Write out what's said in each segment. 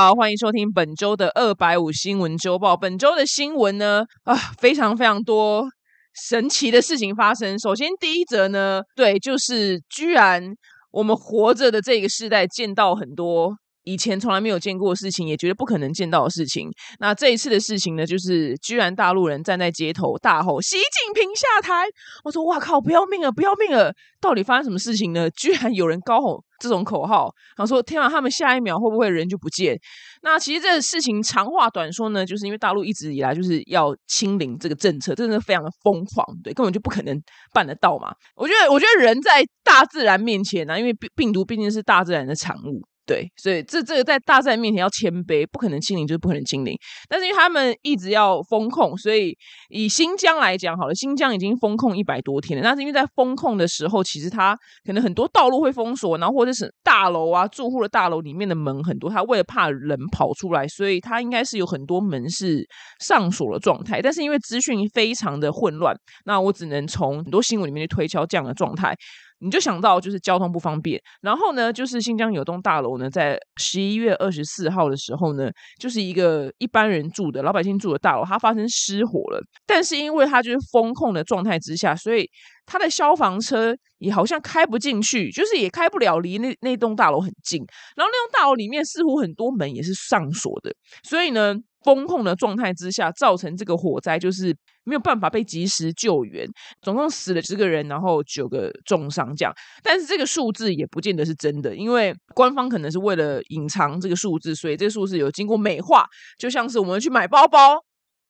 好，欢迎收听本周的二百五新闻周报。本周的新闻呢，啊，非常非常多神奇的事情发生。首先，第一则呢，对，就是居然我们活着的这个时代见到很多。以前从来没有见过的事情，也觉得不可能见到的事情。那这一次的事情呢，就是居然大陆人站在街头大吼“习近平下台”。我说：“哇靠，不要命了，不要命了！到底发生什么事情呢？居然有人高吼这种口号。然后说：天啊，他们下一秒会不会人就不见？那其实这个事情长话短说呢，就是因为大陆一直以来就是要清零这个政策，真的非常的疯狂，对，根本就不可能办得到嘛。我觉得，我觉得人在大自然面前呢，因为病病毒毕竟是大自然的产物。对，所以这这个在大战面前要谦卑，不可能清零就是不可能清零。但是因为他们一直要封控，所以以新疆来讲，好了，新疆已经封控一百多天了。但是因为在封控的时候，其实它可能很多道路会封锁，然后或者是大楼啊，住户的大楼里面的门很多，他为了怕人跑出来，所以他应该是有很多门是上锁的状态。但是因为资讯非常的混乱，那我只能从很多新闻里面去推敲这样的状态。你就想到就是交通不方便，然后呢，就是新疆有栋大楼呢，在十一月二十四号的时候呢，就是一个一般人住的老百姓住的大楼，它发生失火了。但是因为它就是风控的状态之下，所以它的消防车也好像开不进去，就是也开不了，离那那栋大楼很近。然后那栋大楼里面似乎很多门也是上锁的，所以呢。风控的状态之下，造成这个火灾就是没有办法被及时救援，总共死了十个人，然后九个重伤这样。但是这个数字也不见得是真的，因为官方可能是为了隐藏这个数字，所以这个数字有经过美化。就像是我们去买包包，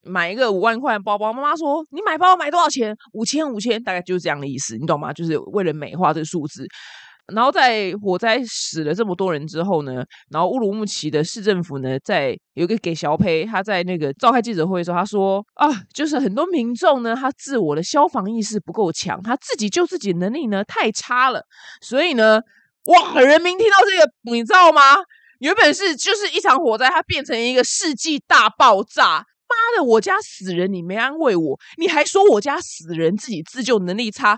买一个五万块的包包，妈妈说你买包买多少钱？五千五千，大概就是这样的意思，你懂吗？就是为了美化这个数字。然后在火灾死了这么多人之后呢，然后乌鲁木齐的市政府呢，在有一个给小培，他在那个召开记者会的时候，他说啊，就是很多民众呢，他自我的消防意识不够强，他自己救自己能力呢太差了，所以呢，哇，人民听到这个，你知道吗？原本是就是一场火灾，它变成一个世纪大爆炸，妈的，我家死人你没安慰我，你还说我家死人自己自救能力差。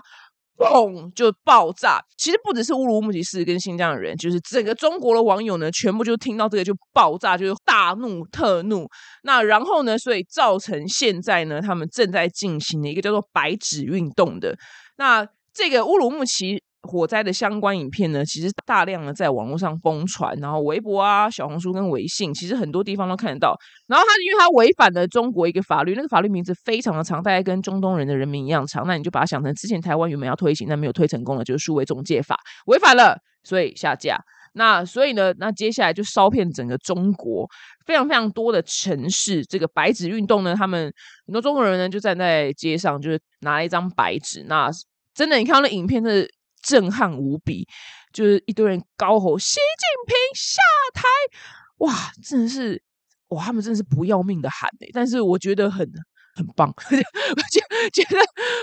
砰！就爆炸。其实不只是乌鲁木齐市跟新疆的人，就是整个中国的网友呢，全部就听到这个就爆炸，就是大怒特怒。那然后呢，所以造成现在呢，他们正在进行的一个叫做“白纸运动”的。那这个乌鲁木齐。火灾的相关影片呢，其实大量的在网络上疯传，然后微博啊、小红书跟微信，其实很多地方都看得到。然后他因为他违反了中国一个法律，那个法律名字非常的长，大概跟中东人的人民一样长。那你就把它想成之前台湾原本要推行但没有推成功的，就是数位中介法违反了，所以下架。那所以呢，那接下来就烧遍整个中国，非常非常多的城市。这个白纸运动呢，他们很多中国人呢就站在街上，就是拿了一张白纸。那真的，你看到那影片是。震撼无比，就是一堆人高吼“习近平下台”，哇，真的是哇，他们真的是不要命的喊哎！但是我觉得很很棒，我觉觉得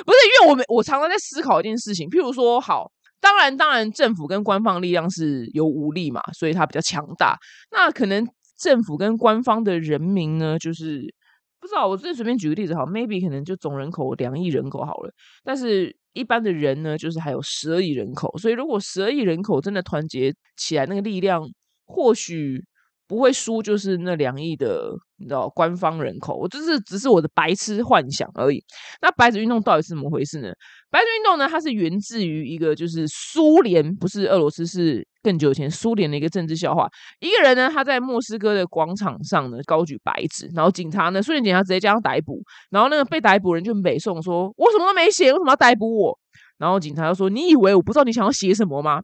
不是因为我们我常常在思考一件事情，譬如说，好，当然当然，政府跟官方力量是有武力嘛，所以它比较强大。那可能政府跟官方的人民呢，就是不知道，我这随便举个例子，好，maybe 可能就总人口两亿人口好了，但是。一般的人呢，就是还有十二亿人口，所以如果十二亿人口真的团结起来，那个力量或许不会输，就是那两亿的你知道官方人口。我就是只是我的白痴幻想而已。那白纸运动到底是怎么回事呢？白纸运动呢，它是源自于一个就是苏联，不是俄罗斯，是更久以前苏联的一个政治笑话。一个人呢，他在莫斯科的广场上呢高举白纸，然后警察呢，苏联警察直接将他逮捕。然后那个被逮捕人就北宋说：“我什么都没写，为什么要逮捕我？”然后警察就说：“你以为我不知道你想要写什么吗？”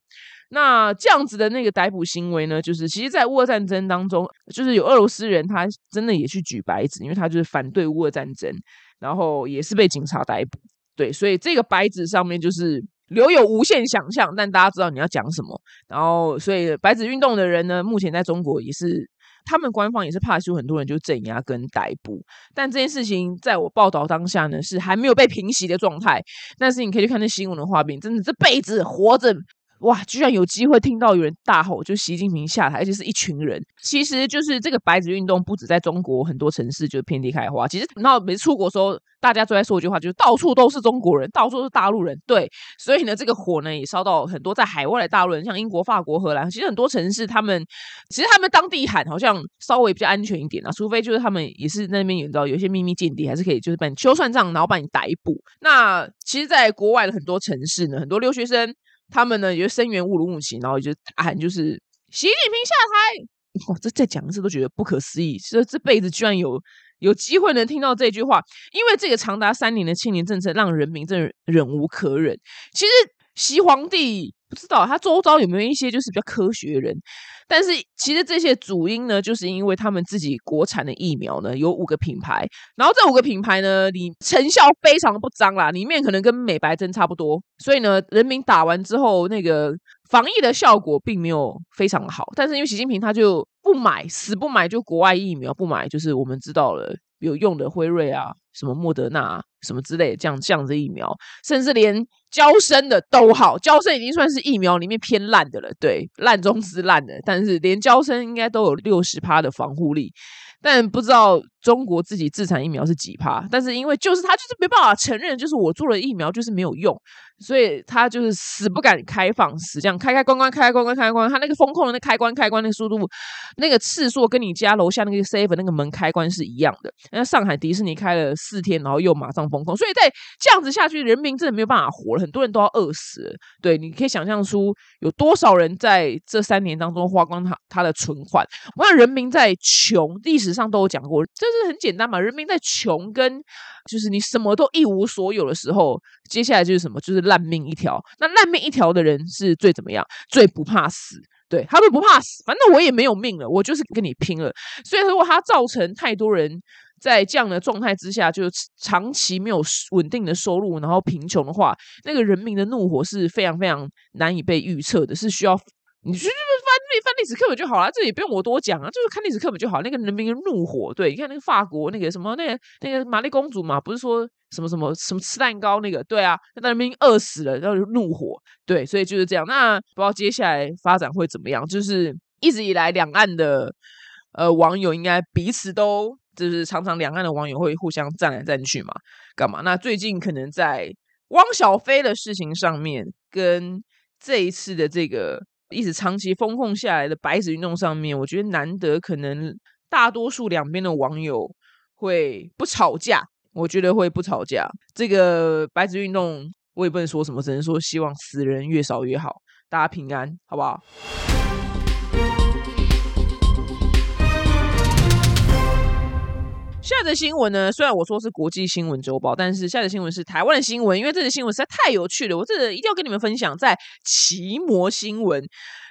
那这样子的那个逮捕行为呢，就是其实，在乌俄战争当中，就是有俄罗斯人他真的也去举白纸，因为他就是反对乌俄战争，然后也是被警察逮捕。对，所以这个白纸上面就是留有无限想象，但大家知道你要讲什么。然后，所以白纸运动的人呢，目前在中国也是，他们官方也是怕有很多人就镇压跟逮捕。但这件事情在我报道当下呢，是还没有被平息的状态。但是你可以去看那新闻的画面，真的这辈子活着哇，居然有机会听到有人大吼，就习近平下台，而且是一群人。其实就是这个白纸运动，不止在中国很多城市就是遍地开花。其实，那每次出国时候，大家都在说一句话，就是到处都是中国人，到处都是大陆人。对，所以呢，这个火呢也烧到很多在海外的大陆人，像英国、法国、荷兰。其实很多城市，他们其实他们当地喊好像稍微比较安全一点啊，除非就是他们也是那边有知道有些秘密间谍，还是可以就是把你秋算账，然后把你逮捕。那其实，在国外的很多城市呢，很多留学生。他们呢，也就声援乌鲁木齐，然后就大喊，就是习近平下台。哇，这再讲一次都觉得不可思议，这这辈子居然有有机会能听到这句话。因为这个长达三年的青年政策，让人民真的忍无可忍。其实习皇帝不知道他周遭有没有一些就是比较科学的人。但是其实这些主因呢，就是因为他们自己国产的疫苗呢有五个品牌，然后这五个品牌呢，你成效非常不彰啦，里面可能跟美白针差不多，所以呢，人民打完之后那个防疫的效果并没有非常好。但是因为习近平他就不买，死不买就国外疫苗不买，就是我们知道了有用的辉瑞啊。什么莫德纳什么之类这样这样子疫苗，甚至连胶生的都好，胶生已经算是疫苗里面偏烂的了，对，烂中之烂的。但是连胶生应该都有六十趴的防护力，但不知道中国自己自产疫苗是几趴。但是因为就是他就是没办法承认，就是我做了疫苗就是没有用，所以他就是死不敢开放，死这样开开关关开开关关开关，他那个风控的那开关开关那个速度，那个次数跟你家楼下那个 safe 那个门开关是一样的。那上海迪士尼开了。四天，然后又马上封控，所以在这样子下去，人民真的没有办法活了，很多人都要饿死。对，你可以想象出有多少人在这三年当中花光他他的存款。我想人民在穷，历史上都有讲过，这这很简单嘛。人民在穷跟就是你什么都一无所有的时候，接下来就是什么，就是烂命一条。那烂命一条的人是最怎么样？最不怕死。对他们不怕死，反正我也没有命了，我就是跟你拼了。所以如果他造成太多人。在这样的状态之下，就长期没有稳定的收入，然后贫穷的话，那个人民的怒火是非常非常难以被预测的，是需要你去翻翻历史课本就好了，这也不用我多讲啊，就是看历史课本就好。那个人民的怒火，对，你看那个法国那个什么那个那个玛丽公主嘛，不是说什么什么什么吃蛋糕那个，对啊，那人民饿死了，然后怒火，对，所以就是这样。那不知道接下来发展会怎么样？就是一直以来两岸的呃网友应该彼此都。就是常常两岸的网友会互相站来站去嘛，干嘛？那最近可能在汪小菲的事情上面，跟这一次的这个一直长期封控下来的白纸运动上面，我觉得难得可能大多数两边的网友会不吵架，我觉得会不吵架。这个白纸运动我也不能说什么，只能说希望死人越少越好，大家平安，好不好？下则新闻呢？虽然我说是国际新闻周报，但是下则新闻是台湾的新闻，因为这则新闻实在太有趣了，我这一定要跟你们分享。在奇摩新闻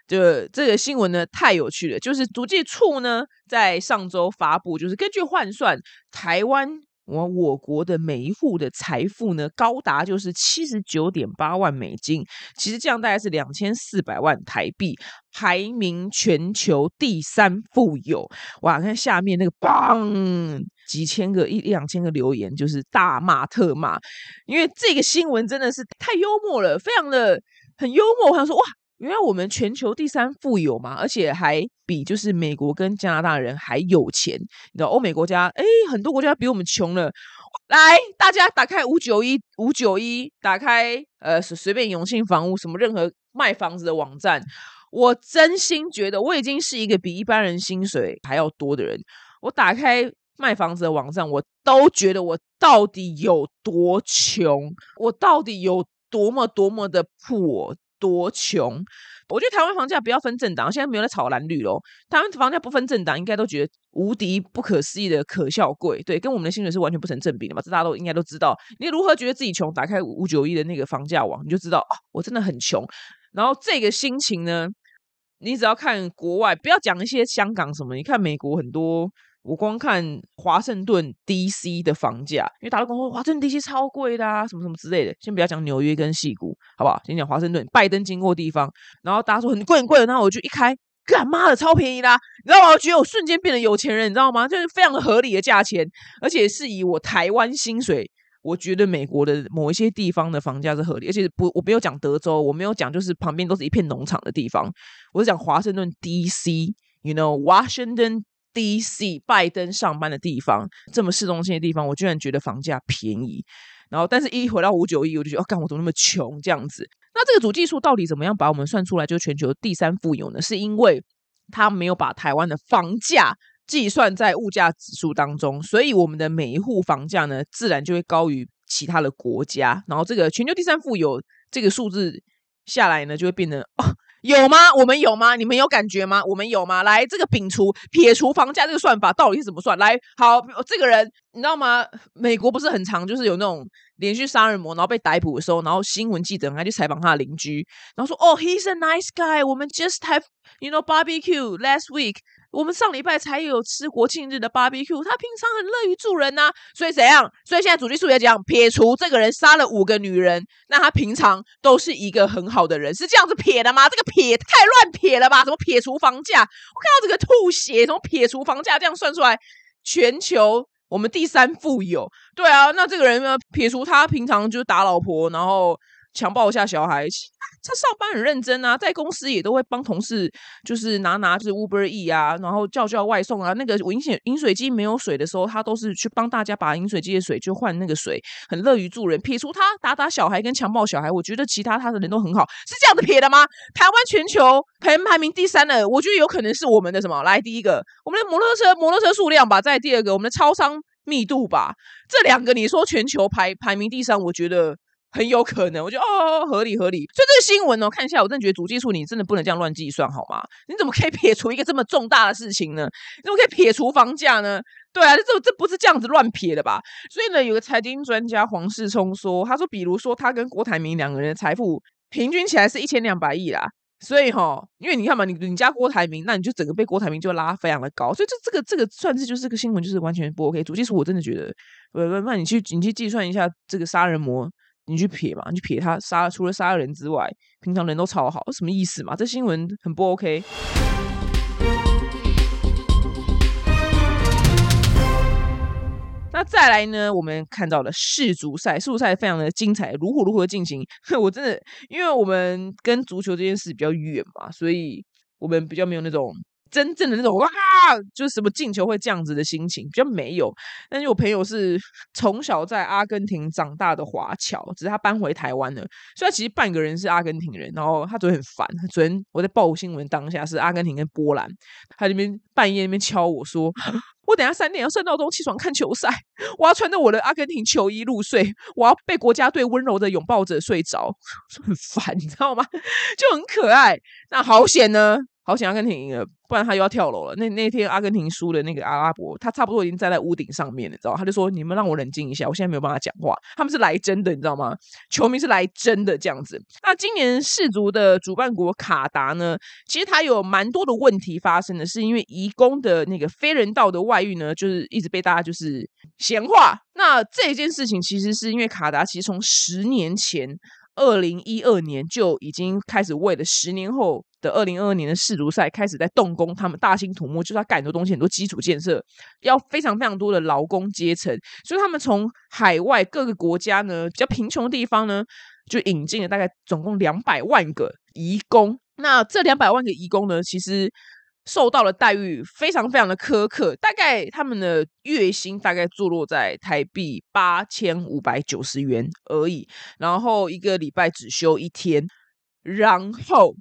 的这个新闻呢，太有趣了，就是足迹处呢在上周发布，就是根据换算台湾。我我国的每一户的财富呢，高达就是七十九点八万美金，其实这样大概是两千四百万台币，排名全球第三富有。哇，看下面那个棒，几千个一一两千个留言，就是大骂特骂，因为这个新闻真的是太幽默了，非常的很幽默。我想说，哇。原来我们全球第三富有嘛，而且还比就是美国跟加拿大人还有钱。你知道欧美国家，哎，很多国家比我们穷了。来，大家打开五九一五九一，打开呃随便永庆房屋什么任何卖房子的网站，我真心觉得我已经是一个比一般人薪水还要多的人。我打开卖房子的网站，我都觉得我到底有多穷，我到底有多么多么的破。多穷！我觉得台湾房价不要分政党，现在没有在炒蓝绿喽。台湾房价不分政党，应该都觉得无敌不可思议的可笑贵，对，跟我们的薪水是完全不成正比的嘛。这大家都应该都知道。你如何觉得自己穷？打开五九一的那个房价网，你就知道啊，我真的很穷。然后这个心情呢，你只要看国外，不要讲一些香港什么，你看美国很多。我光看华盛顿 D.C. 的房价，因为大陆公说华盛顿 D.C. 超贵的啊，什么什么之类的。先不要讲纽约跟西谷，好不好？先讲华盛顿，拜登经过地方，然后大家说很贵很贵，然后我就一开，干妈的超便宜啦！你知道吗？我觉得我瞬间变得有钱人，你知道吗？就是非常合理的价钱，而且是以我台湾薪水我觉得美国的某一些地方的房价是合理，而且不，我没有讲德州，我没有讲就是旁边都是一片农场的地方，我是讲华盛顿 D.C.，you know Washington D.C. 拜登上班的地方，这么市中心的地方，我居然觉得房价便宜。然后，但是一回到五九一，我就觉得，哦，干我怎么那么穷这样子？那这个主技术到底怎么样把我们算出来就是全球第三富有呢？是因为他没有把台湾的房价计算在物价指数当中，所以我们的每一户房价呢，自然就会高于其他的国家。然后这个全球第三富有这个数字下来呢，就会变得哦。有吗？我们有吗？你们有感觉吗？我们有吗？来，这个摒除撇除房价这个算法到底是怎么算？来，好，这个人你知道吗？美国不是很长，就是有那种连续杀人魔，然后被逮捕的时候，然后新闻记者还去采访他的邻居，然后说：“哦，he's a nice guy，我们 just have you know barbecue last week。”我们上礼拜才有吃国庆日的 barbecue，他平常很乐于助人呐，所以怎样？所以现在主力数也讲，撇除这个人杀了五个女人，那他平常都是一个很好的人，是这样子撇的吗？这个撇太乱撇了吧？怎么撇除房价？我看到这个吐血，怎么撇除房价这样算出来？全球我们第三富有，对啊，那这个人呢？撇除他平常就打老婆，然后。强暴一下小孩，他上班很认真啊，在公司也都会帮同事，就是拿拿就是 Uber E 啊，然后叫叫外送啊。那个饮水饮水机没有水的时候，他都是去帮大家把饮水机的水就换那个水，很乐于助人。撇除他打打小孩跟强暴小孩，我觉得其他他的人都很好，是这样子撇的吗？台湾全球排排名第三的，我觉得有可能是我们的什么？来第一个，我们的摩托车摩托车数量吧，在第二个，我们的超商密度吧，这两个你说全球排排名第三，我觉得。很有可能，我觉得哦，合理合理。所以这个新闻呢，看一下，我真的觉得主技术你真的不能这样乱计算，好吗？你怎么可以撇除一个这么重大的事情呢？你怎么可以撇除房价呢？对啊，这这不是这样子乱撇的吧？所以呢，有个财经专家黄世聪说，他说，比如说他跟郭台铭两个人的财富平均起来是一千两百亿啦。所以哈，因为你看嘛，你你家郭台铭，那你就整个被郭台铭就拉非常的高。所以这这个这个算是就是个新闻，就是完全不 OK。主技术我真的觉得，不不，那你去你去计算一下这个杀人魔。你去撇嘛？你去撇他杀，除了杀了人之外，平常人都超好，什么意思嘛？这新闻很不 OK。那再来呢？我们看到了世足赛，世足赛非常的精彩，如火如荼的进行。我真的，因为我们跟足球这件事比较远嘛，所以我们比较没有那种。真正的那种哇，就是什么进球会这样子的心情比较没有。但是我朋友是从小在阿根廷长大的华侨，只是他搬回台湾了，所以他其实半个人是阿根廷人。然后他昨天很烦，昨天我在报新闻当下是阿根廷跟波兰，他那边半夜那边敲我说，我等下三点要设闹钟起床看球赛，我要穿着我的阿根廷球衣入睡，我要被国家队温柔的拥抱着睡着，很烦，你知道吗？就很可爱。那好险呢。好想阿根廷赢了，不然他又要跳楼了。那那天阿根廷输的那个阿拉伯，他差不多已经站在屋顶上面了，你知道？他就说：“你们让我冷静一下，我现在没有办法讲话。”他们是来真的，你知道吗？球迷是来真的这样子。那今年世足的主办国卡达呢？其实它有蛮多的问题发生的，是因为移工的那个非人道的外遇呢，就是一直被大家就是闲话。那这件事情其实是因为卡达其实从十年前。二零一二年就已经开始为了十年后的二零二二年的世足赛开始在动工，他们大兴土木，就是要盖很多东西，很多基础建设，要非常非常多的劳工阶层，所以他们从海外各个国家呢，比较贫穷的地方呢，就引进了大概总共两百万个移工。那这两百万个移工呢，其实。受到了待遇非常非常的苛刻，大概他们的月薪大概坐落在台币八千五百九十元而已，然后一个礼拜只休一天，然后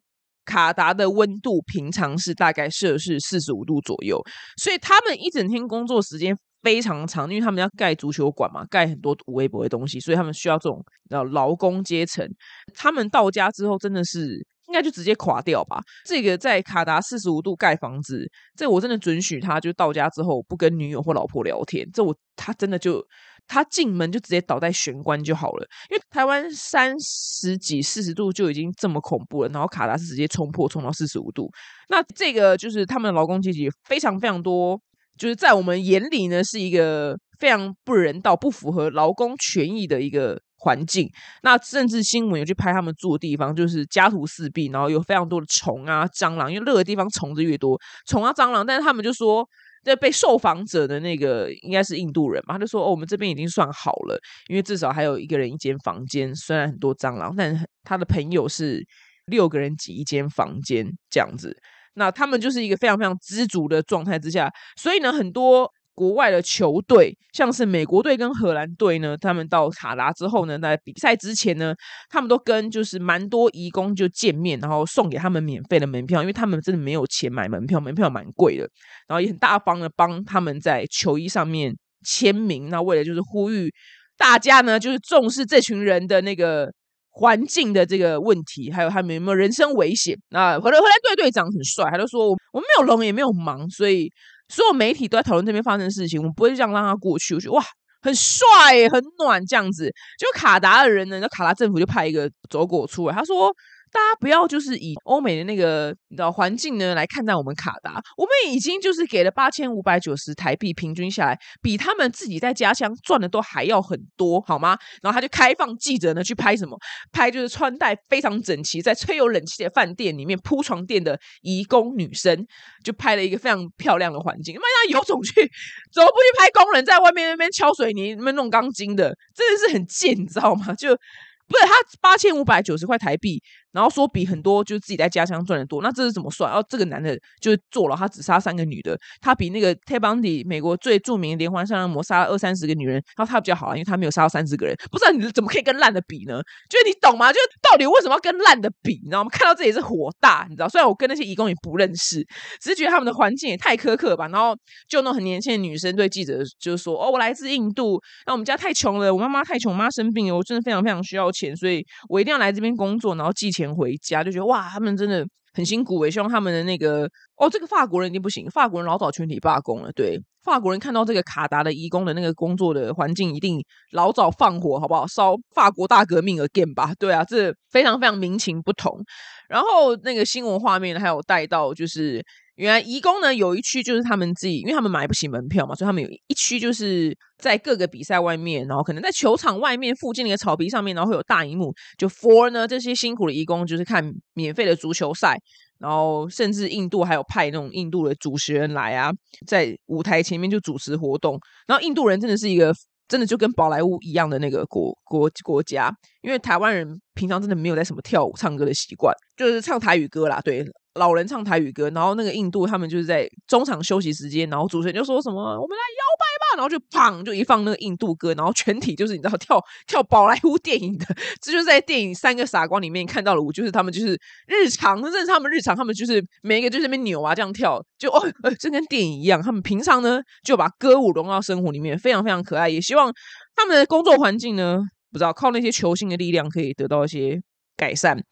卡达的温度平常是大概摄氏四十五度左右，所以他们一整天工作时间非常长，因为他们要盖足球馆嘛，盖很多微博的东西，所以他们需要这种劳工阶层。他们到家之后真的是。应该就直接垮掉吧。这个在卡达四十五度盖房子，这我真的准许他，就到家之后不跟女友或老婆聊天。这我他真的就他进门就直接倒在玄关就好了。因为台湾三十几四十度就已经这么恐怖了，然后卡达是直接冲破冲到四十五度。那这个就是他们的劳工阶级非常非常多，就是在我们眼里呢是一个非常不人道、不符合劳工权益的一个。环境，那甚至新闻有去拍他们住的地方，就是家徒四壁，然后有非常多的虫啊、蟑螂，因为热的地方虫子越多，虫啊、蟑螂。但是他们就说，在被受访者的那个应该是印度人嘛，他就说：“哦，我们这边已经算好了，因为至少还有一个人一间房间，虽然很多蟑螂，但他的朋友是六个人挤一间房间这样子。那他们就是一个非常非常知足的状态之下，所以呢，很多。”国外的球队，像是美国队跟荷兰队呢，他们到卡达之后呢，在比赛之前呢，他们都跟就是蛮多义工就见面，然后送给他们免费的门票，因为他们真的没有钱买门票，门票蛮贵的，然后也很大方的帮他们在球衣上面签名。那为了就是呼吁大家呢，就是重视这群人的那个环境的这个问题，还有他们有没有人身危险。那荷兰荷兰队队长很帅，他就说我我们没有龙也没有盲，所以。所有媒体都在讨论这边发生的事情，我们不会这样让它过去。我觉得哇，很帅，很暖，这样子。就卡达的人呢，那卡达政府就派一个走狗出来，他说。大家不要就是以欧美的那个你知道环境呢来看待我们卡达，我们已经就是给了八千五百九十台币，平均下来比他们自己在家乡赚的都还要很多，好吗？然后他就开放记者呢去拍什么？拍就是穿戴非常整齐，在吹有冷气的饭店里面铺床垫的移工女生，就拍了一个非常漂亮的环境。那有种去怎么不去拍工人在外面那边敲水泥、那边弄钢筋的？真的是很贱，你知道吗？就不是他八千五百九十块台币。然后说比很多就是自己在家乡赚的多，那这是怎么算？然后这个男的就坐牢，他只杀三个女的，他比那个 t e b a n d y 美国最著名的连环杀人魔杀了二三十个女人，然后他比较好啊，因为他没有杀到三十个人。不知道你怎么可以跟烂的比呢？就是你懂吗？就是到底为什么要跟烂的比？你知道吗？看到这里是火大，你知道？虽然我跟那些义工也不认识，只是觉得他们的环境也太苛刻吧。然后就那种很年轻的女生对记者就是说：“哦，我来自印度，那我们家太穷了，我妈妈太穷，妈生病了，我真的非常非常需要钱，所以我一定要来这边工作，然后寄钱。”回家就觉得哇，他们真的很辛苦，我希望他们的那个哦，这个法国人一定不行，法国人老早全体罢工了。对，法国人看到这个卡达的移工的那个工作的环境，一定老早放火，好不好？烧法国大革命 again 吧？对啊，这非常非常民情不同。然后那个新闻画面还有带到就是。原来移工呢有一区就是他们自己，因为他们买不起门票嘛，所以他们有一区就是在各个比赛外面，然后可能在球场外面附近那个草皮上面，然后会有大荧幕，就 for 呢这些辛苦的移工就是看免费的足球赛，然后甚至印度还有派那种印度的主持人来啊，在舞台前面就主持活动，然后印度人真的是一个真的就跟宝莱坞一样的那个国国国家，因为台湾人平常真的没有在什么跳舞唱歌的习惯，就是唱台语歌啦，对。老人唱台语歌，然后那个印度他们就是在中场休息时间，然后主持人就说什么“我们来摇摆吧”，然后就砰就一放那个印度歌，然后全体就是你知道跳 跳宝莱坞电影的，这就是在电影《三个傻瓜》里面看到了舞，就是他们就是日常，正是他们日常，他们就是每一个就是那边扭啊这样跳，就哦，这跟电影一样。他们平常呢就把歌舞融到生活里面，非常非常可爱。也希望他们的工作环境呢，不知道靠那些球星的力量可以得到一些改善。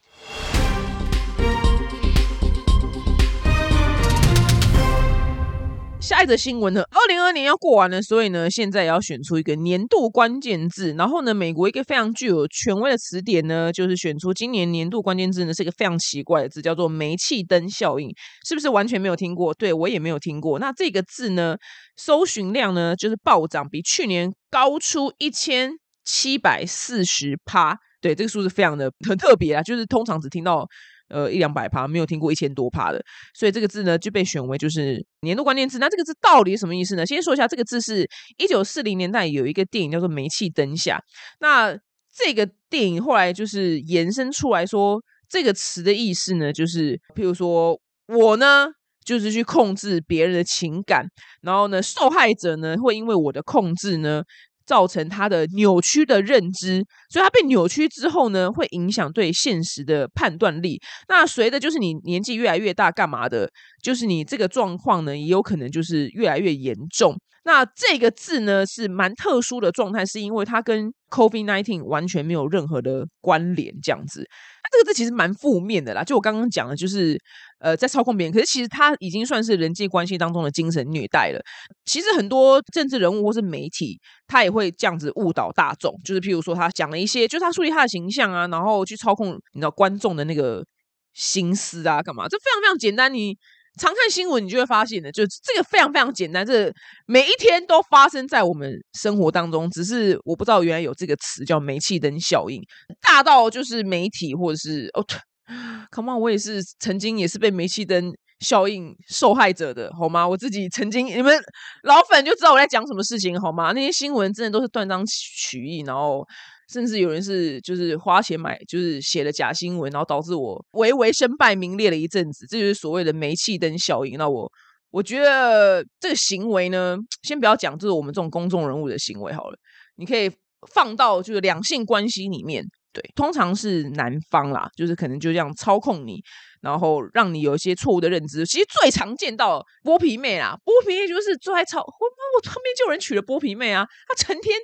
下一则新闻呢？二零二年要过完了，所以呢，现在也要选出一个年度关键字。然后呢，美国一个非常具有权威的词典呢，就是选出今年年度关键字呢，是一个非常奇怪的字，叫做“煤气灯效应”。是不是完全没有听过？对我也没有听过。那这个字呢，搜寻量呢，就是暴涨，比去年高出一千七百四十趴。对，这个数字非常的很 特别啊，就是通常只听到。呃，一两百趴没有听过一千多趴的，所以这个字呢就被选为就是年度关键字。那这个字到底什么意思呢？先说一下，这个字是一九四零年代有一个电影叫做《煤气灯下》，那这个电影后来就是延伸出来说，这个词的意思呢，就是譬如说我呢就是去控制别人的情感，然后呢受害者呢会因为我的控制呢。造成他的扭曲的认知，所以他被扭曲之后呢，会影响对现实的判断力。那随着就是你年纪越来越大，干嘛的？就是你这个状况呢，也有可能就是越来越严重。那这个字呢，是蛮特殊的状态，是因为它跟 COVID nineteen 完全没有任何的关联，这样子。这个字其实蛮负面的啦，就我刚刚讲的，就是呃，在操控别人。可是其实他已经算是人际关系当中的精神虐待了。其实很多政治人物或是媒体，他也会这样子误导大众。就是譬如说，他讲了一些，就是他树立他的形象啊，然后去操控你知道观众的那个心思啊，干嘛？这非常非常简单，你。常看新闻，你就会发现的，就这个非常非常简单，这每一天都发生在我们生活当中。只是我不知道原来有这个词叫“煤气灯效应”，大到就是媒体或者是哦，Come on，我也是曾经也是被煤气灯效应受害者的，好吗？我自己曾经，你们老粉就知道我在讲什么事情，好吗？那些新闻真的都是断章取义，然后甚至有人是就是花钱买，就是写了假新闻，然后导致我微微身败名裂了一阵子，这就是所谓的煤气灯效应。那我我觉得这个行为呢，先不要讲，就是我们这种公众人物的行为好了，你可以放到就是两性关系里面。对，通常是男方啦，就是可能就这样操控你，然后让你有一些错误的认知。其实最常见到剥皮妹啦，剥皮妹就是最爱操。我我旁边就有人娶了剥皮妹啊，她成天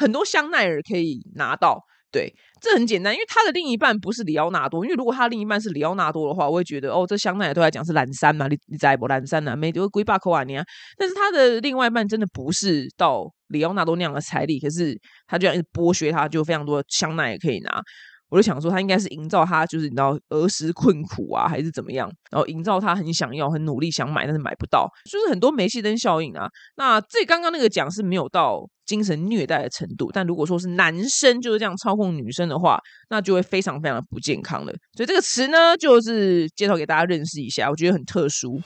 很多香奈儿可以拿到。对，这很简单，因为他的另一半不是里奥纳多。因为如果他另一半是里奥纳多的话，我会觉得哦，这香奈儿都来讲是蓝山嘛，你你在不蓝山呐，没丢龟巴口啊你啊。但是他的另外一半真的不是到里奥纳多那样的财力，可是他就样剥削他，就非常多香奈儿可以拿。我就想说，他应该是营造他就是你知道儿时困苦啊，还是怎么样？然后营造他很想要、很努力想买，但是买不到，就是很多煤气灯效应啊。那这刚刚那个讲是没有到精神虐待的程度，但如果说是男生就是这样操控女生的话，那就会非常非常的不健康了。所以这个词呢，就是介绍给大家认识一下，我觉得很特殊。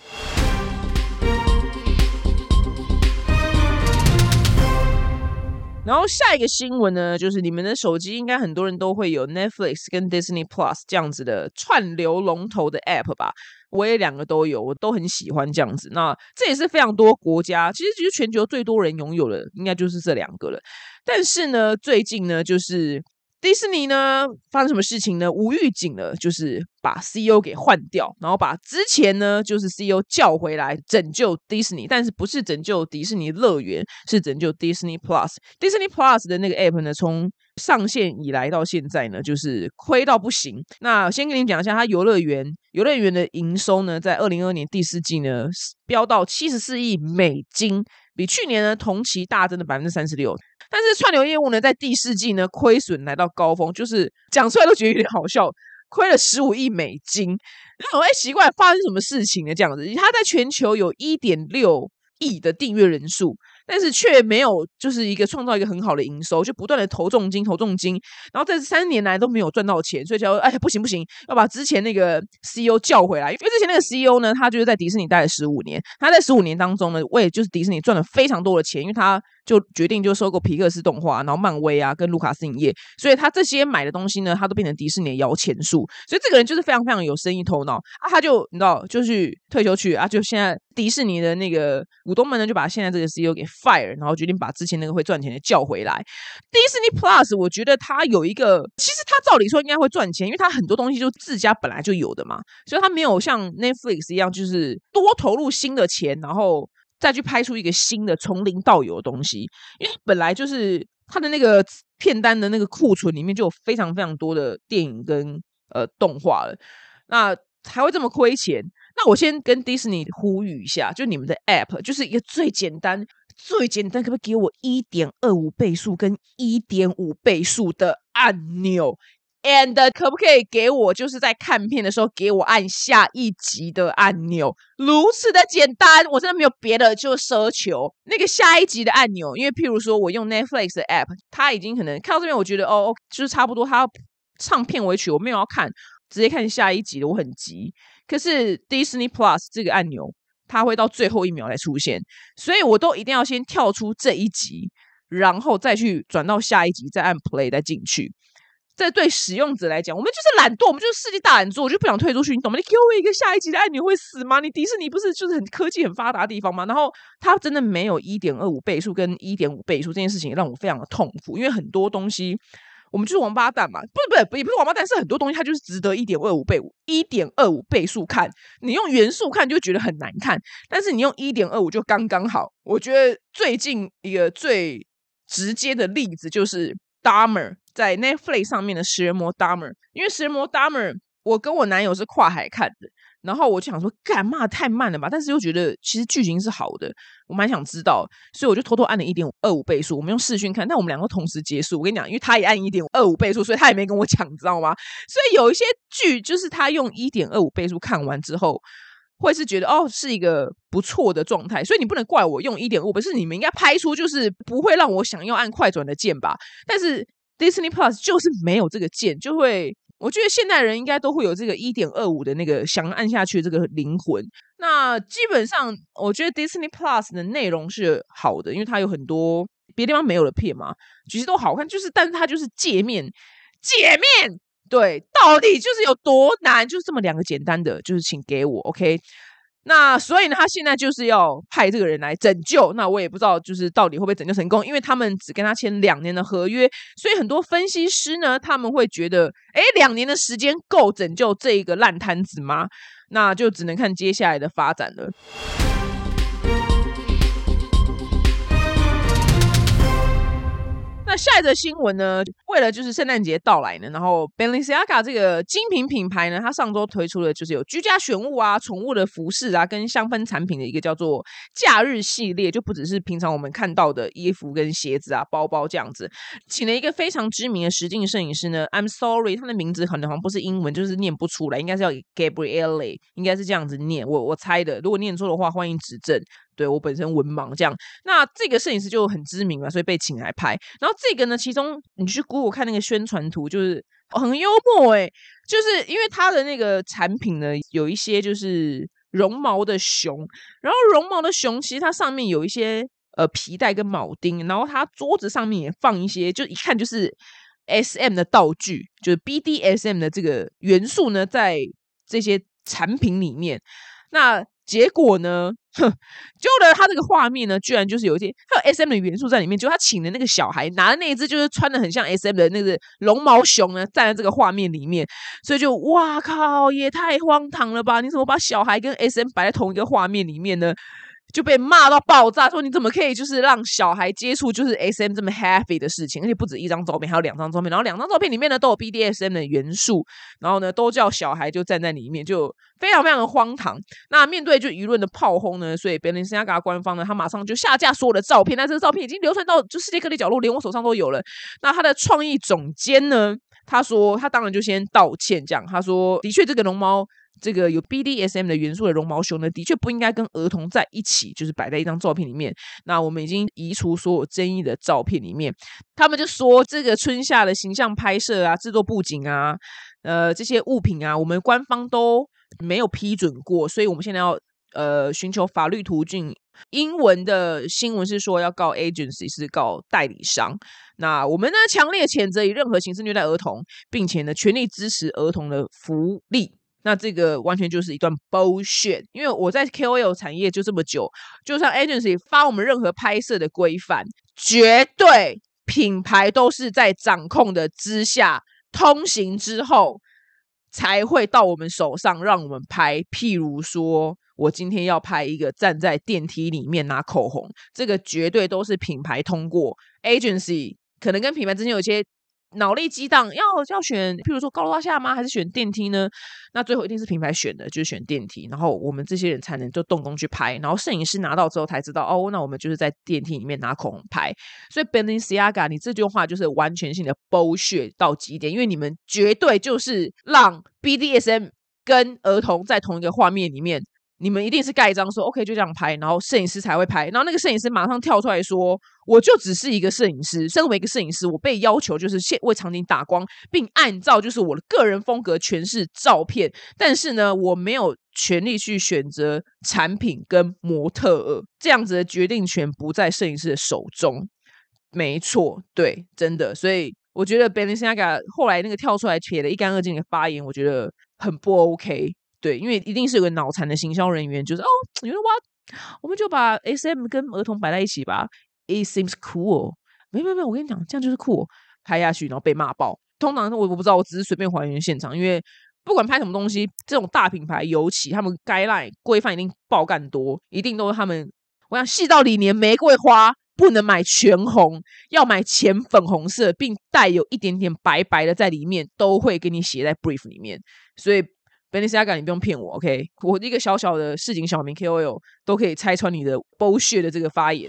然后下一个新闻呢，就是你们的手机应该很多人都会有 Netflix 跟 Disney Plus 这样子的串流龙头的 App 吧？我也两个都有，我都很喜欢这样子。那这也是非常多国家，其实其实全球最多人拥有的应该就是这两个了。但是呢，最近呢，就是。迪士尼呢发生什么事情呢？无预警的，就是把 CEO 给换掉，然后把之前呢就是 CEO 叫回来拯救迪士尼，但是不是拯救迪士尼乐园，是拯救 Disney Plus。Disney Plus 的那个 App 呢，从上线以来到现在呢，就是亏到不行。那先跟你讲一下，它游乐园游乐园的营收呢，在二零二二年第四季呢，飙到七十四亿美金。比去年呢同期大增的百分之三十六，但是串流业务呢在第四季呢亏损来到高峰，就是讲出来都觉得有点好笑，亏了十五亿美金。那我哎奇怪，发生什么事情呢？这样子，它在全球有一点六亿的订阅人数。但是却没有就是一个创造一个很好的营收，就不断的投重金投重金，然后这三年来都没有赚到钱，所以就哎不行不行，要把之前那个 CEO 叫回来，因为之前那个 CEO 呢，他就是在迪士尼待了十五年，他在十五年当中呢，为就是迪士尼赚了非常多的钱，因为他。就决定就收购皮克斯动画，然后漫威啊，跟卢卡斯影业，所以他这些买的东西呢，他都变成迪士尼的摇钱树。所以这个人就是非常非常有生意头脑啊，他就你知道，就去退休去啊，就现在迪士尼的那个股东们呢，就把现在这个 CEO 给 fire，然后决定把之前那个会赚钱的叫回来。迪士尼 Plus，我觉得它有一个，其实它照理说应该会赚钱，因为它很多东西就自家本来就有的嘛，所以它没有像 Netflix 一样，就是多投入新的钱，然后。再去拍出一个新的从零到有的东西，因为本来就是它的那个片单的那个库存里面就有非常非常多的电影跟呃动画了，那才会这么亏钱。那我先跟迪士尼呼吁一下，就你们的 App 就是一个最简单、最简单，可不可以给我一点二五倍速跟一点五倍速的按钮？And 可不可以给我就是在看片的时候给我按下一集的按钮，如此的简单，我真的没有别的就奢求那个下一集的按钮。因为譬如说我用 Netflix 的 App，它已经可能看到这边，我觉得哦，就是差不多，它要唱片尾曲，我没有要看，直接看下一集的，我很急。可是 Disney Plus 这个按钮，它会到最后一秒才出现，所以我都一定要先跳出这一集，然后再去转到下一集，再按 Play 再进去。这对使用者来讲，我们就是懒惰，我们就是世纪大懒惰，我就不想退出去，你懂吗？你给我一个下一集的按钮会死吗？你迪士尼不是就是很科技很发达的地方吗？然后它真的没有一点二五倍数跟一点五倍数这件事情让我非常的痛苦，因为很多东西我们就是王八蛋嘛，不是不是也不是王八蛋，是很多东西它就是值得一点二五倍一点二五倍数看，你用元素看就觉得很难看，但是你用一点二五就刚刚好。我觉得最近一个最直接的例子就是 Dahmer。在 Netflix 上面的食人魔 Dahmer，因为食人魔 Dahmer，我跟我男友是跨海看的，然后我就想说，干嘛太慢了吧？但是又觉得其实剧情是好的，我蛮想知道，所以我就偷偷按了一点二五倍速，我们用视讯看，但我们两个同时结束。我跟你讲，因为他也按一点二五倍速，所以他也没跟我讲，知道吗？所以有一些剧就是他用一点二五倍速看完之后，会是觉得哦是一个不错的状态，所以你不能怪我用一点五倍，是你们应该拍出就是不会让我想要按快转的键吧？但是。Disney Plus 就是没有这个键，就会我觉得现代人应该都会有这个一点二五的那个想按下去这个灵魂。那基本上，我觉得 Disney Plus 的内容是好的，因为它有很多别地方没有的片嘛，其实都好看。就是，但是它就是界面，界面对，到底就是有多难？就是这么两个简单的，就是请给我 OK。那所以呢，他现在就是要派这个人来拯救。那我也不知道，就是到底会不会拯救成功，因为他们只跟他签两年的合约，所以很多分析师呢，他们会觉得，诶，两年的时间够拯救这一个烂摊子吗？那就只能看接下来的发展了。那下一则新闻呢？为了就是圣诞节到来呢，然后 Balenciaga 这个精品品牌呢，它上周推出了就是有居家选物啊、宠物的服饰啊，跟香氛产品的一个叫做假日系列，就不只是平常我们看到的衣服跟鞋子啊、包包这样子，请了一个非常知名的实境摄影师呢。I'm sorry，他的名字可能好像不是英文，就是念不出来，应该是要 Gabrielle，应该是这样子念，我我猜的。如果念错的话，欢迎指正。对我本身文盲这样，那这个摄影师就很知名嘛，所以被请来拍。然后这个呢，其中你去 Google 看那个宣传图，就是很幽默诶，就是因为他的那个产品呢，有一些就是绒毛的熊，然后绒毛的熊其实它上面有一些呃皮带跟铆钉，然后它桌子上面也放一些，就一看就是 S M 的道具，就是 B D S M 的这个元素呢，在这些产品里面，那。结果呢？哼，就呢，他这个画面呢，居然就是有一些还有 S M 的元素在里面。就他请的那个小孩拿的那一只，就是穿的很像 S M 的那个龙毛熊呢，站在这个画面里面。所以就哇靠，也太荒唐了吧！你怎么把小孩跟 S M 摆在同一个画面里面呢？就被骂到爆炸，说你怎么可以就是让小孩接触就是 S M 这么 happy 的事情，而且不止一张照片，还有两张照片，然后两张照片里面呢都有 B D S M 的元素，然后呢都叫小孩就站在里面，就非常非常的荒唐。那面对就舆论的炮轰呢，所以 Balenciaga 官方呢，他马上就下架所有的照片，那这个照片已经流传到就世界各地角落，连我手上都有了。那他的创意总监呢，他说他当然就先道歉，这样他说的确这个龙猫。这个有 BDSM 的元素的绒毛熊呢，的确不应该跟儿童在一起，就是摆在一张照片里面。那我们已经移除所有争议的照片里面。他们就说，这个春夏的形象拍摄啊、制作布景啊、呃这些物品啊，我们官方都没有批准过，所以我们现在要呃寻求法律途径。英文的新闻是说要告 agency，是告代理商。那我们呢，强烈谴责以任何形式虐待儿童，并且呢，全力支持儿童的福利。那这个完全就是一段 bullshit，因为我在 KOL 产业就这么久，就像 agency 发我们任何拍摄的规范，绝对品牌都是在掌控的之下，通行之后才会到我们手上让我们拍。譬如说，我今天要拍一个站在电梯里面拿口红，这个绝对都是品牌通过 agency，可能跟品牌之间有些。脑力激荡，要要选，譬如说高楼大厦吗？还是选电梯呢？那最后一定是品牌选的，就是选电梯。然后我们这些人才能就动工去拍。然后摄影师拿到之后才知道，哦，那我们就是在电梯里面拿口红拍。所以 Balenciaga，你这句话就是完全性的 bullshit 到极点，因为你们绝对就是让 BDSM 跟儿童在同一个画面里面。你们一定是盖章说 OK 就这样拍，然后摄影师才会拍，然后那个摄影师马上跳出来说：“我就只是一个摄影师，身为一个摄影师，我被要求就是现为场景打光，并按照就是我的个人风格诠释照片。但是呢，我没有权利去选择产品跟模特，这样子的决定权不在摄影师的手中。没错，对，真的。所以我觉得 Balenciaga 后来那个跳出来撇的一干二净的发言，我觉得很不 OK。”对，因为一定是有个脑残的行销人员，就是哦，你说哇，我们就把 S M 跟儿童摆在一起吧。It seems cool。没没没，我跟你讲，这样就是酷。拍下去，然后被骂爆。通常我我不知道，我只是随便还原现场，因为不管拍什么东西，这种大品牌尤其他们该赖规范一定爆干多，一定都是他们。我想细到里连玫瑰花不能买全红，要买浅粉红色，并带有一点点白白的在里面，都会给你写在 brief 里面，所以。B e n i c a 你不用骗我，OK？我一个小小的市井小民 KOL 都可以拆穿你的 bullshit 的这个发言。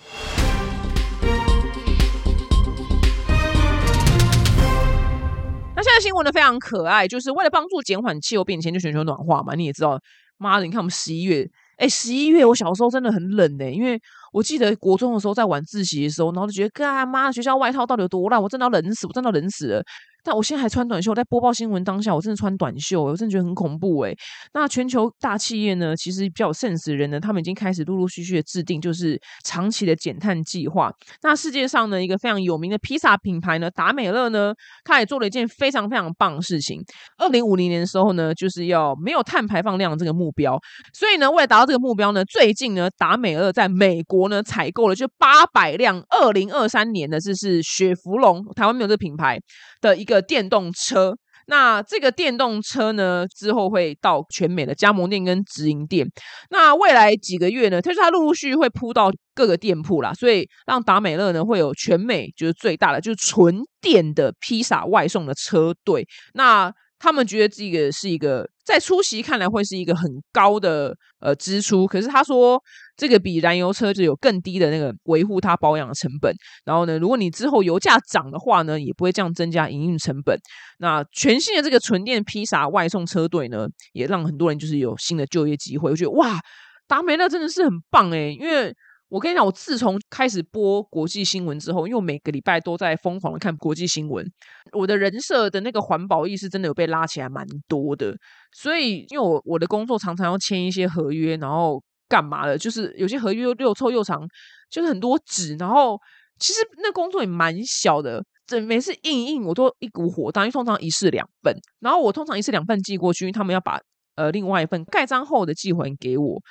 那现在新闻呢非常可爱，就是为了帮助减缓气候变迁，就全球暖化嘛。你也知道，妈的，你看我们十一月，哎，十一月我小时候真的很冷呢，因为我记得国中的时候在晚自习的时候，然后就觉得，干妈学校外套到底有多烂，我真的要冷死，我真的要冷死了。但我现在还穿短袖，在播报新闻当下，我真的穿短袖，我真的觉得很恐怖诶。那全球大企业呢，其实比较有 sense 的人呢，他们已经开始陆陆续续的制定，就是长期的减碳计划。那世界上呢，一个非常有名的披萨品牌呢，达美乐呢，他也做了一件非常非常棒的事情。二零五零年的时候呢，就是要没有碳排放量这个目标。所以呢，为了达到这个目标呢，最近呢，达美乐在美国呢采购了就八百辆二零二三年的，这是雪佛龙，台湾没有这个品牌的一个电动车。那这个电动车呢，之后会到全美的加盟店跟直营店。那未来几个月呢，他说他陆陆续续会铺到各个店铺啦，所以让达美乐呢会有全美就是最大的就是纯电的披萨外送的车队。那他们觉得这个是一个在出席看来会是一个很高的呃支出，可是他说这个比燃油车就有更低的那个维护它保养的成本。然后呢，如果你之后油价涨的话呢，也不会这样增加营运成本。那全新的这个纯电披萨外送车队呢，也让很多人就是有新的就业机会。我觉得哇，达美乐真的是很棒诶，因为。我跟你讲，我自从开始播国际新闻之后，因为每个礼拜都在疯狂的看国际新闻，我的人设的那个环保意识真的有被拉起来蛮多的。所以，因为我我的工作常常要签一些合约，然后干嘛的，就是有些合约又又臭又长，就是很多纸，然后其实那工作也蛮小的。这每次印印我都一股火，当因为通常一式两份，然后我通常一式两份寄过去，因为他们要把呃另外一份盖章后的寄回给我。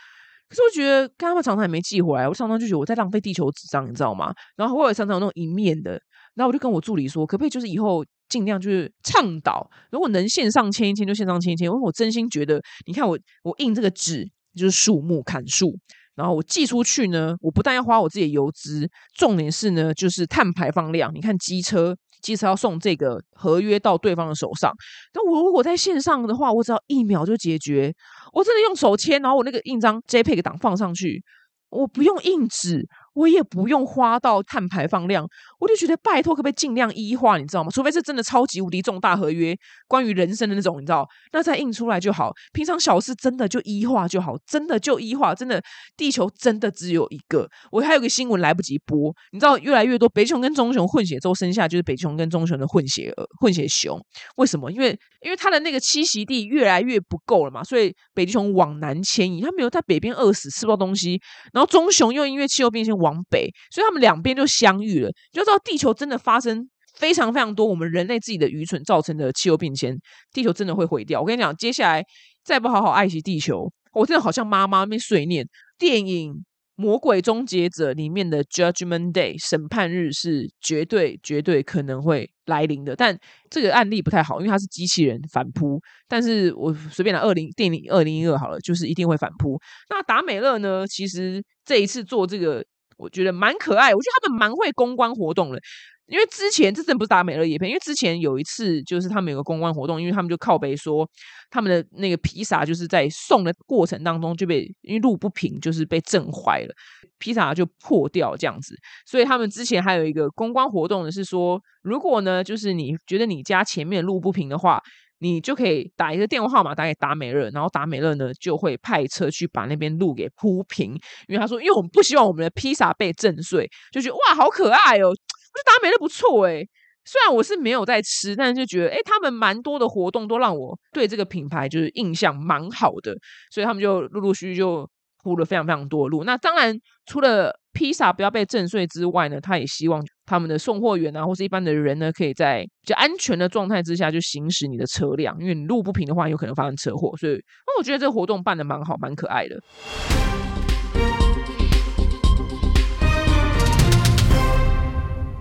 可是我觉得跟他们常常也没寄回来，我常常就觉得我在浪费地球纸张，你知道吗？然后我也常常有那种一面的，然后我就跟我助理说，可不可以就是以后尽量就是倡导，如果能线上签一签就线上签一签，因为我真心觉得，你看我我印这个纸就是树木砍树，然后我寄出去呢，我不但要花我自己的邮资，重点是呢就是碳排放量，你看机车。即使要送这个合约到对方的手上，那我如果在线上的话，我只要一秒就解决。我真的用手签，然后我那个印章 JPEG 档放上去，我不用印纸。我也不用花到碳排放量，我就觉得拜托可不可以尽量一化，你知道吗？除非是真的超级无敌重大合约，关于人生的那种，你知道，那再印出来就好。平常小事真的就一化就好，真的就一化，真的地球真的只有一个。我还有个新闻来不及播，你知道，越来越多北极熊跟棕熊混血之后生下就是北极熊跟棕熊的混血混血熊。为什么？因为因为它的那个栖息地越来越不够了嘛，所以北极熊往南迁移，它没有在北边饿死吃不到东西，然后棕熊又因为气候变迁。往北，所以他们两边就相遇了。就知道地球真的发生非常非常多我们人类自己的愚蠢造成的气候变迁，地球真的会毁掉。我跟你讲，接下来再不好好爱惜地球，我真的好像妈妈那碎念。电影《魔鬼终结者》里面的 Judgment Day 审判日是绝对绝对可能会来临的，但这个案例不太好，因为它是机器人反扑。但是我随便拿二零电影二零一二好了，就是一定会反扑。那达美乐呢？其实这一次做这个。我觉得蛮可爱，我觉得他们蛮会公关活动的。因为之前这真不是打美乐叶片，因为之前有一次就是他们有个公关活动，因为他们就靠背说他们的那个披萨就是在送的过程当中就被因为路不平就是被震坏了，披萨就破掉这样子。所以他们之前还有一个公关活动的是说，如果呢就是你觉得你家前面路不平的话。你就可以打一个电话号码打给达美乐，然后达美乐呢就会派车去把那边路给铺平。因为他说，因为我们不希望我们的披萨被震碎，就觉得哇，好可爱哦！我觉得达美乐不错诶虽然我是没有在吃，但是就觉得诶他们蛮多的活动都让我对这个品牌就是印象蛮好的，所以他们就陆陆续续就铺了非常非常多路。那当然，除了披萨不要被震碎之外呢，他也希望。他们的送货员啊，或是一般的人呢，可以在比较安全的状态之下就行驶你的车辆，因为你路不平的话，有可能发生车祸。所以，那我觉得这个活动办的蛮好，蛮可爱的。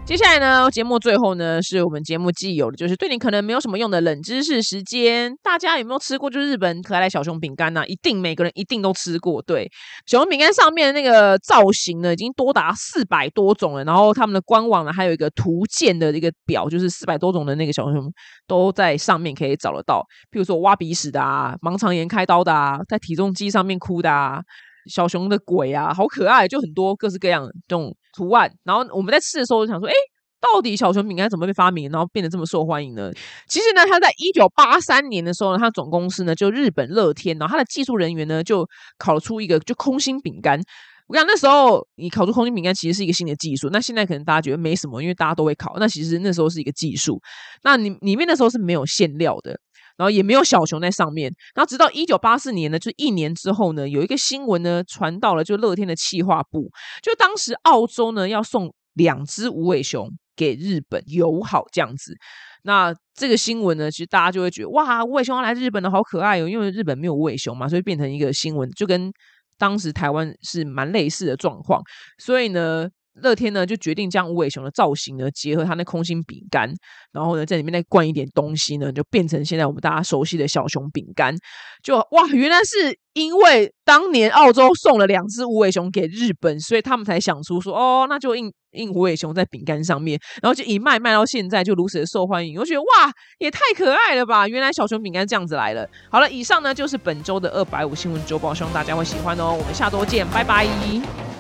接下来呢，节目最后呢，是我们节目既有的，就是对你可能没有什么用的冷知识时间。大家有没有吃过？就是日本可爱的小熊饼干呢？一定每个人一定都吃过。对，小熊饼干上面的那个造型呢，已经多达四百多种了。然后他们的官网呢，还有一个图鉴的一个表，就是四百多种的那个小熊都在上面可以找得到。譬如说挖鼻屎的啊，盲肠炎开刀的啊，在体重机上面哭的啊。小熊的鬼啊，好可爱，就很多各式各样这种图案。然后我们在吃的时候就想说，哎，到底小熊饼干怎么被发明，然后变得这么受欢迎呢？其实呢，它在一九八三年的时候呢，它总公司呢就日本乐天，然后它的技术人员呢就烤出一个就空心饼干。我讲那时候你烤出空心饼干其实是一个新的技术，那现在可能大家觉得没什么，因为大家都会烤。那其实那时候是一个技术，那你里面那时候是没有馅料的，然后也没有小熊在上面。然后直到一九八四年呢，就一年之后呢，有一个新闻呢传到了就乐天的企划部，就当时澳洲呢要送两只无尾熊给日本友好这样子。那这个新闻呢，其实大家就会觉得哇，无尾熊要来日本了，好可爱哦！因为日本没有无尾熊嘛，所以变成一个新闻，就跟。当时台湾是蛮类似的状况，所以呢，乐天呢就决定将无尾熊的造型呢结合它那空心饼干，然后呢在里面再灌一点东西呢，就变成现在我们大家熟悉的小熊饼干。就哇，原来是因为当年澳洲送了两只无尾熊给日本，所以他们才想出说哦，那就印印无尾熊在饼干上面，然后就一卖卖到现在就如此的受欢迎。我觉得哇，也太可爱了吧！原来小熊饼干这样子来了。好了，以上呢就是本周的二百五新闻周报，希望大家会喜欢哦。我们下周见，拜拜。